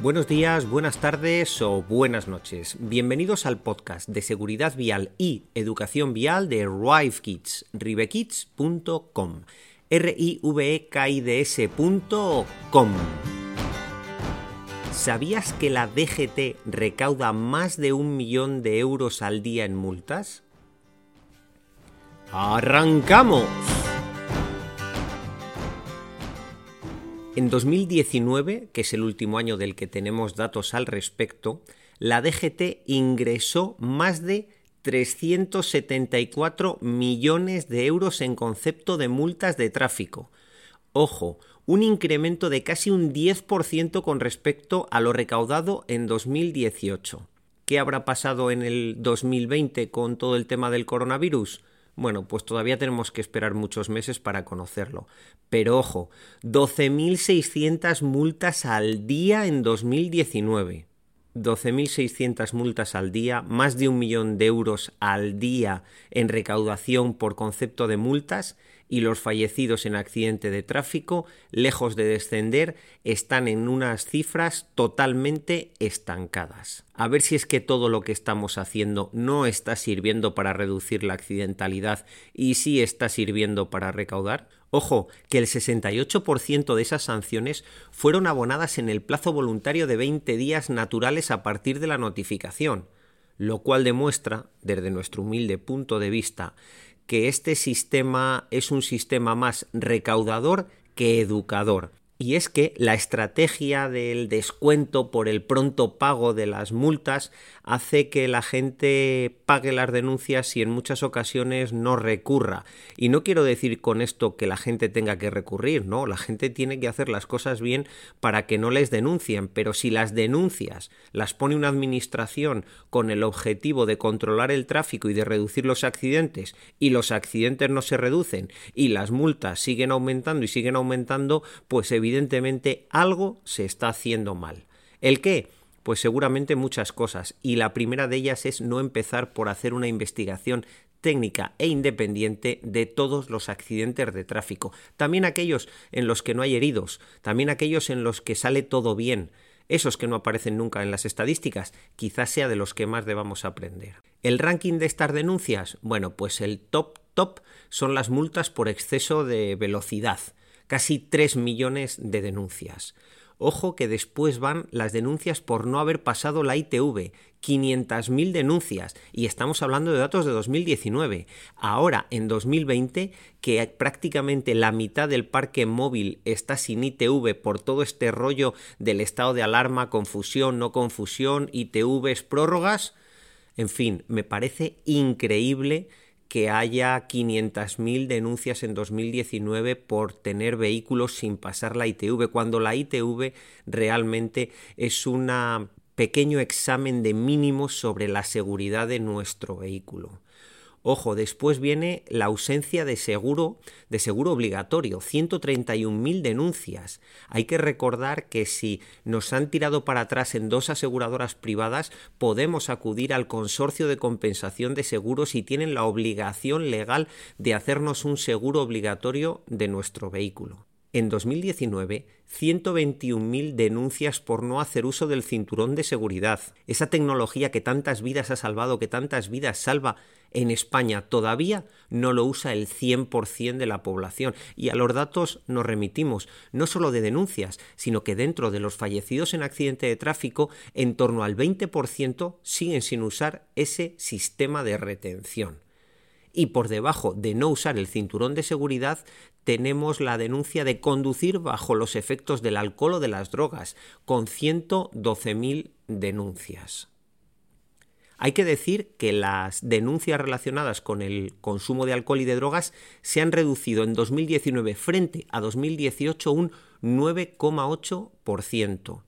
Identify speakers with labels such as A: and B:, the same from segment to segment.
A: Buenos días, buenas tardes o buenas noches. Bienvenidos al podcast de seguridad vial y educación vial de RiveKids, rivekids.com. r i v e k i d s.com. ¿Sabías que la DGT recauda más de un millón de euros al día en multas? ¡Arrancamos! En 2019, que es el último año del que tenemos datos al respecto, la DGT ingresó más de 374 millones de euros en concepto de multas de tráfico. Ojo, un incremento de casi un 10% con respecto a lo recaudado en 2018. ¿Qué habrá pasado en el 2020 con todo el tema del coronavirus? Bueno, pues todavía tenemos que esperar muchos meses para conocerlo. Pero ojo, 12.600 multas al día en 2019. 12.600 multas al día, más de un millón de euros al día en recaudación por concepto de multas y los fallecidos en accidente de tráfico, lejos de descender, están en unas cifras totalmente estancadas. A ver si es que todo lo que estamos haciendo no está sirviendo para reducir la accidentalidad y sí está sirviendo para recaudar. Ojo, que el 68% de esas sanciones fueron abonadas en el plazo voluntario de 20 días naturales a partir de la notificación, lo cual demuestra, desde nuestro humilde punto de vista, que este sistema es un sistema más recaudador que educador. Y es que la estrategia del descuento por el pronto pago de las multas hace que la gente pague las denuncias y en muchas ocasiones no recurra. Y no quiero decir con esto que la gente tenga que recurrir, no, la gente tiene que hacer las cosas bien para que no les denuncien, pero si las denuncias las pone una administración con el objetivo de controlar el tráfico y de reducir los accidentes y los accidentes no se reducen y las multas siguen aumentando y siguen aumentando, pues evidentemente algo se está haciendo mal. ¿El qué? Pues seguramente muchas cosas, y la primera de ellas es no empezar por hacer una investigación técnica e independiente de todos los accidentes de tráfico, también aquellos en los que no hay heridos, también aquellos en los que sale todo bien, esos que no aparecen nunca en las estadísticas, quizás sea de los que más debamos aprender. ¿El ranking de estas denuncias? Bueno, pues el top top son las multas por exceso de velocidad, casi 3 millones de denuncias. Ojo que después van las denuncias por no haber pasado la ITV, 500.000 denuncias, y estamos hablando de datos de 2019. Ahora, en 2020, que prácticamente la mitad del parque móvil está sin ITV por todo este rollo del estado de alarma, confusión, no confusión, ITVs, prórrogas, en fin, me parece increíble que haya 500.000 denuncias en 2019 por tener vehículos sin pasar la ITV, cuando la ITV realmente es un pequeño examen de mínimos sobre la seguridad de nuestro vehículo. Ojo, después viene la ausencia de seguro, de seguro obligatorio, 131.000 denuncias. Hay que recordar que si nos han tirado para atrás en dos aseguradoras privadas, podemos acudir al consorcio de compensación de seguros y tienen la obligación legal de hacernos un seguro obligatorio de nuestro vehículo. En 2019, 121.000 denuncias por no hacer uso del cinturón de seguridad. Esa tecnología que tantas vidas ha salvado, que tantas vidas salva en España, todavía no lo usa el 100% de la población. Y a los datos nos remitimos, no solo de denuncias, sino que dentro de los fallecidos en accidente de tráfico, en torno al 20% siguen sin usar ese sistema de retención y por debajo de no usar el cinturón de seguridad tenemos la denuncia de conducir bajo los efectos del alcohol o de las drogas, con 112.000 denuncias. Hay que decir que las denuncias relacionadas con el consumo de alcohol y de drogas se han reducido en 2019 frente a 2018 un 9,8%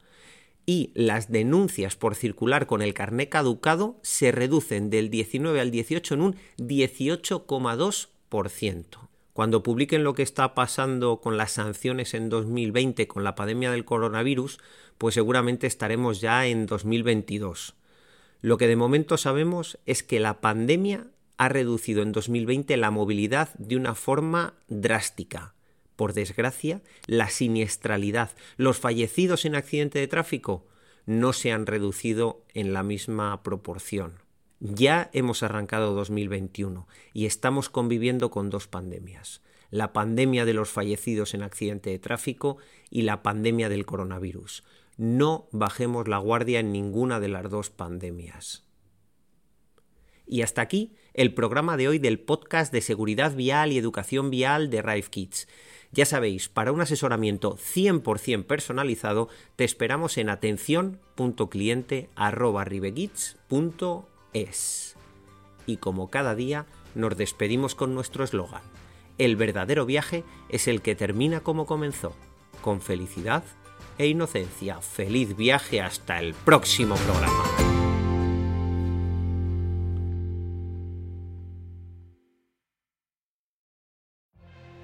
A: y las denuncias por circular con el carné caducado se reducen del 19 al 18 en un 18,2%. Cuando publiquen lo que está pasando con las sanciones en 2020 con la pandemia del coronavirus, pues seguramente estaremos ya en 2022. Lo que de momento sabemos es que la pandemia ha reducido en 2020 la movilidad de una forma drástica. Por desgracia, la siniestralidad, los fallecidos en accidente de tráfico no se han reducido en la misma proporción. Ya hemos arrancado 2021 y estamos conviviendo con dos pandemias, la pandemia de los fallecidos en accidente de tráfico y la pandemia del coronavirus. No bajemos la guardia en ninguna de las dos pandemias. Y hasta aquí el programa de hoy del podcast de seguridad vial y educación vial de Rive Kids. Ya sabéis, para un asesoramiento 100% personalizado, te esperamos en atención.cliente.es. Y como cada día, nos despedimos con nuestro eslogan. El verdadero viaje es el que termina como comenzó, con felicidad e inocencia. Feliz viaje hasta el próximo programa.